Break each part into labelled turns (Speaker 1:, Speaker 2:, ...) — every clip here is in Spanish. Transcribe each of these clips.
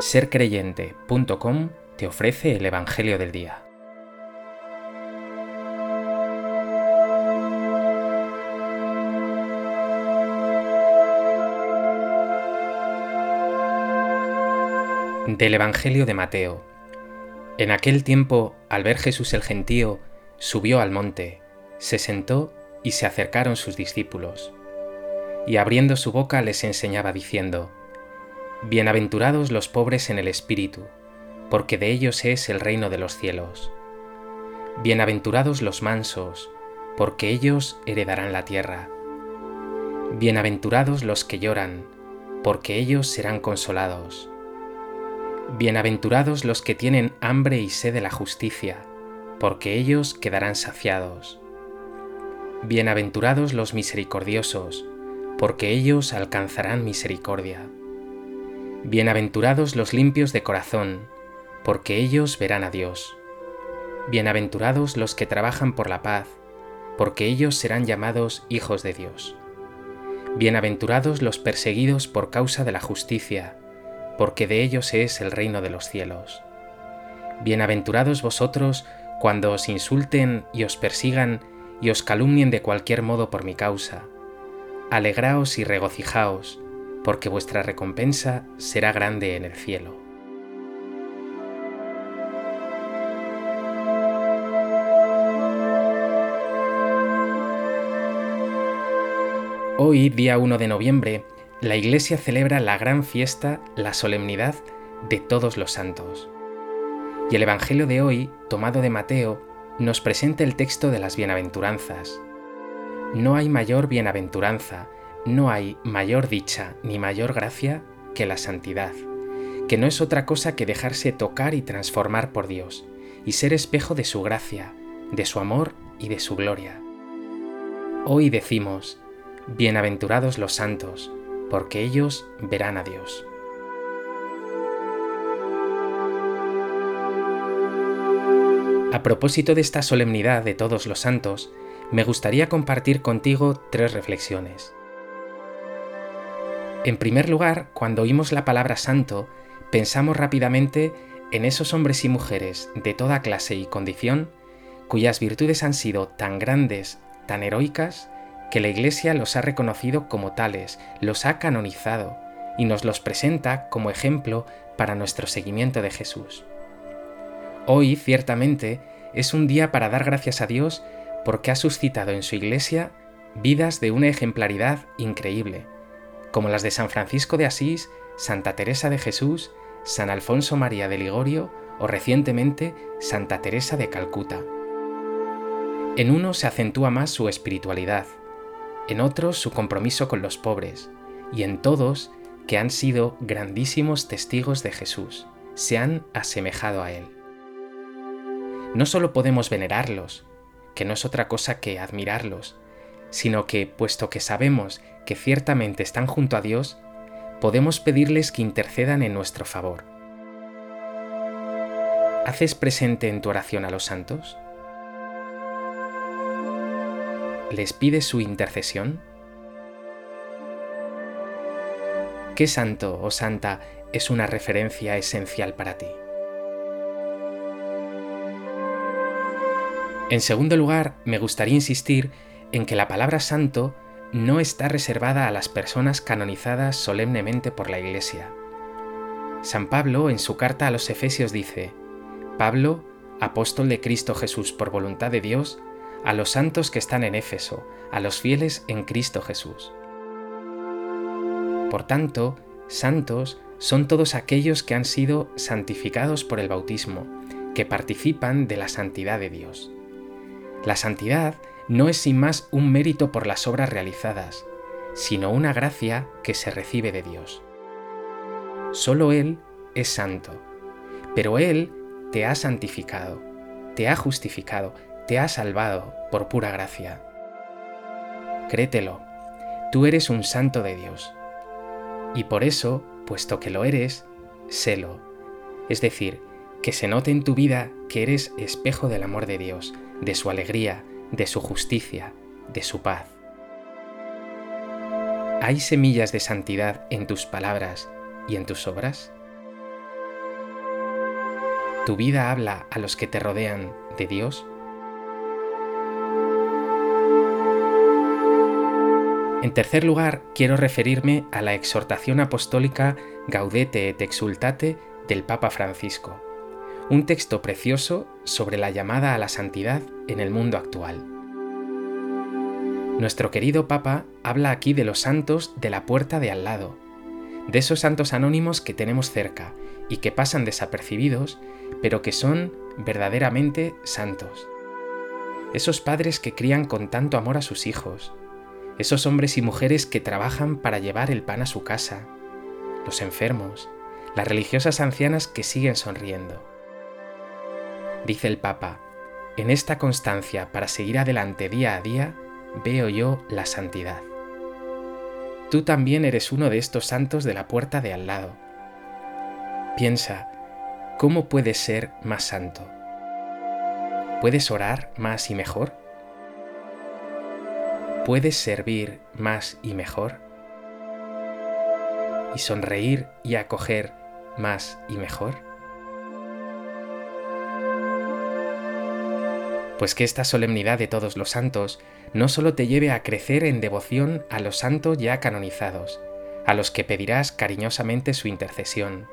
Speaker 1: sercreyente.com te ofrece el Evangelio del Día. Del Evangelio de Mateo. En aquel tiempo, al ver Jesús el gentío, subió al monte, se sentó y se acercaron sus discípulos. Y abriendo su boca les enseñaba diciendo, Bienaventurados los pobres en el espíritu, porque de ellos es el reino de los cielos. Bienaventurados los mansos, porque ellos heredarán la tierra. Bienaventurados los que lloran, porque ellos serán consolados. Bienaventurados los que tienen hambre y sed de la justicia, porque ellos quedarán saciados. Bienaventurados los misericordiosos, porque ellos alcanzarán misericordia. Bienaventurados los limpios de corazón, porque ellos verán a Dios. Bienaventurados los que trabajan por la paz, porque ellos serán llamados hijos de Dios. Bienaventurados los perseguidos por causa de la justicia, porque de ellos es el reino de los cielos. Bienaventurados vosotros cuando os insulten y os persigan y os calumnien de cualquier modo por mi causa. Alegraos y regocijaos, porque vuestra recompensa será grande en el cielo. Hoy, día 1 de noviembre, la Iglesia celebra la gran fiesta, la solemnidad de todos los santos. Y el Evangelio de hoy, tomado de Mateo, nos presenta el texto de las bienaventuranzas. No hay mayor bienaventuranza, no hay mayor dicha ni mayor gracia que la santidad, que no es otra cosa que dejarse tocar y transformar por Dios, y ser espejo de su gracia, de su amor y de su gloria. Hoy decimos, Bienaventurados los santos, porque ellos verán a Dios. A propósito de esta solemnidad de todos los santos, me gustaría compartir contigo tres reflexiones. En primer lugar, cuando oímos la palabra santo, pensamos rápidamente en esos hombres y mujeres de toda clase y condición cuyas virtudes han sido tan grandes, tan heroicas, que la Iglesia los ha reconocido como tales, los ha canonizado y nos los presenta como ejemplo para nuestro seguimiento de Jesús. Hoy, ciertamente, es un día para dar gracias a Dios porque ha suscitado en su Iglesia vidas de una ejemplaridad increíble como las de San Francisco de Asís, Santa Teresa de Jesús, San Alfonso María de Ligorio o recientemente Santa Teresa de Calcuta. En uno se acentúa más su espiritualidad, en otros su compromiso con los pobres, y en todos que han sido grandísimos testigos de Jesús, se han asemejado a Él. No solo podemos venerarlos, que no es otra cosa que admirarlos, sino que, puesto que sabemos que ciertamente están junto a Dios, podemos pedirles que intercedan en nuestro favor. ¿Haces presente en tu oración a los santos? ¿Les pides su intercesión? ¿Qué santo o santa es una referencia esencial para ti? En segundo lugar, me gustaría insistir en que la palabra santo no está reservada a las personas canonizadas solemnemente por la Iglesia. San Pablo en su carta a los Efesios dice, Pablo, apóstol de Cristo Jesús por voluntad de Dios, a los santos que están en Éfeso, a los fieles en Cristo Jesús. Por tanto, santos son todos aquellos que han sido santificados por el bautismo, que participan de la santidad de Dios. La santidad no es sin más un mérito por las obras realizadas, sino una gracia que se recibe de Dios. Solo Él es santo, pero Él te ha santificado, te ha justificado, te ha salvado por pura gracia. Créetelo, tú eres un santo de Dios. Y por eso, puesto que lo eres, sélo. Es decir, que se note en tu vida que eres espejo del amor de Dios, de su alegría, de su justicia, de su paz. ¿Hay semillas de santidad en tus palabras y en tus obras? ¿Tu vida habla a los que te rodean de Dios? En tercer lugar, quiero referirme a la exhortación apostólica Gaudete et Exultate del Papa Francisco, un texto precioso sobre la llamada a la santidad en el mundo actual. Nuestro querido Papa habla aquí de los santos de la puerta de al lado, de esos santos anónimos que tenemos cerca y que pasan desapercibidos, pero que son verdaderamente santos. Esos padres que crían con tanto amor a sus hijos, esos hombres y mujeres que trabajan para llevar el pan a su casa, los enfermos, las religiosas ancianas que siguen sonriendo. Dice el Papa, en esta constancia para seguir adelante día a día, veo yo la santidad. Tú también eres uno de estos santos de la puerta de al lado. Piensa, ¿cómo puedes ser más santo? ¿Puedes orar más y mejor? ¿Puedes servir más y mejor? ¿Y sonreír y acoger más y mejor? Pues que esta solemnidad de todos los santos no solo te lleve a crecer en devoción a los santos ya canonizados, a los que pedirás cariñosamente su intercesión,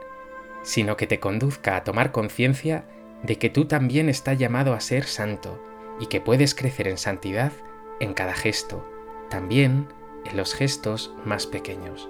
Speaker 1: sino que te conduzca a tomar conciencia de que tú también estás llamado a ser santo y que puedes crecer en santidad en cada gesto, también en los gestos más pequeños.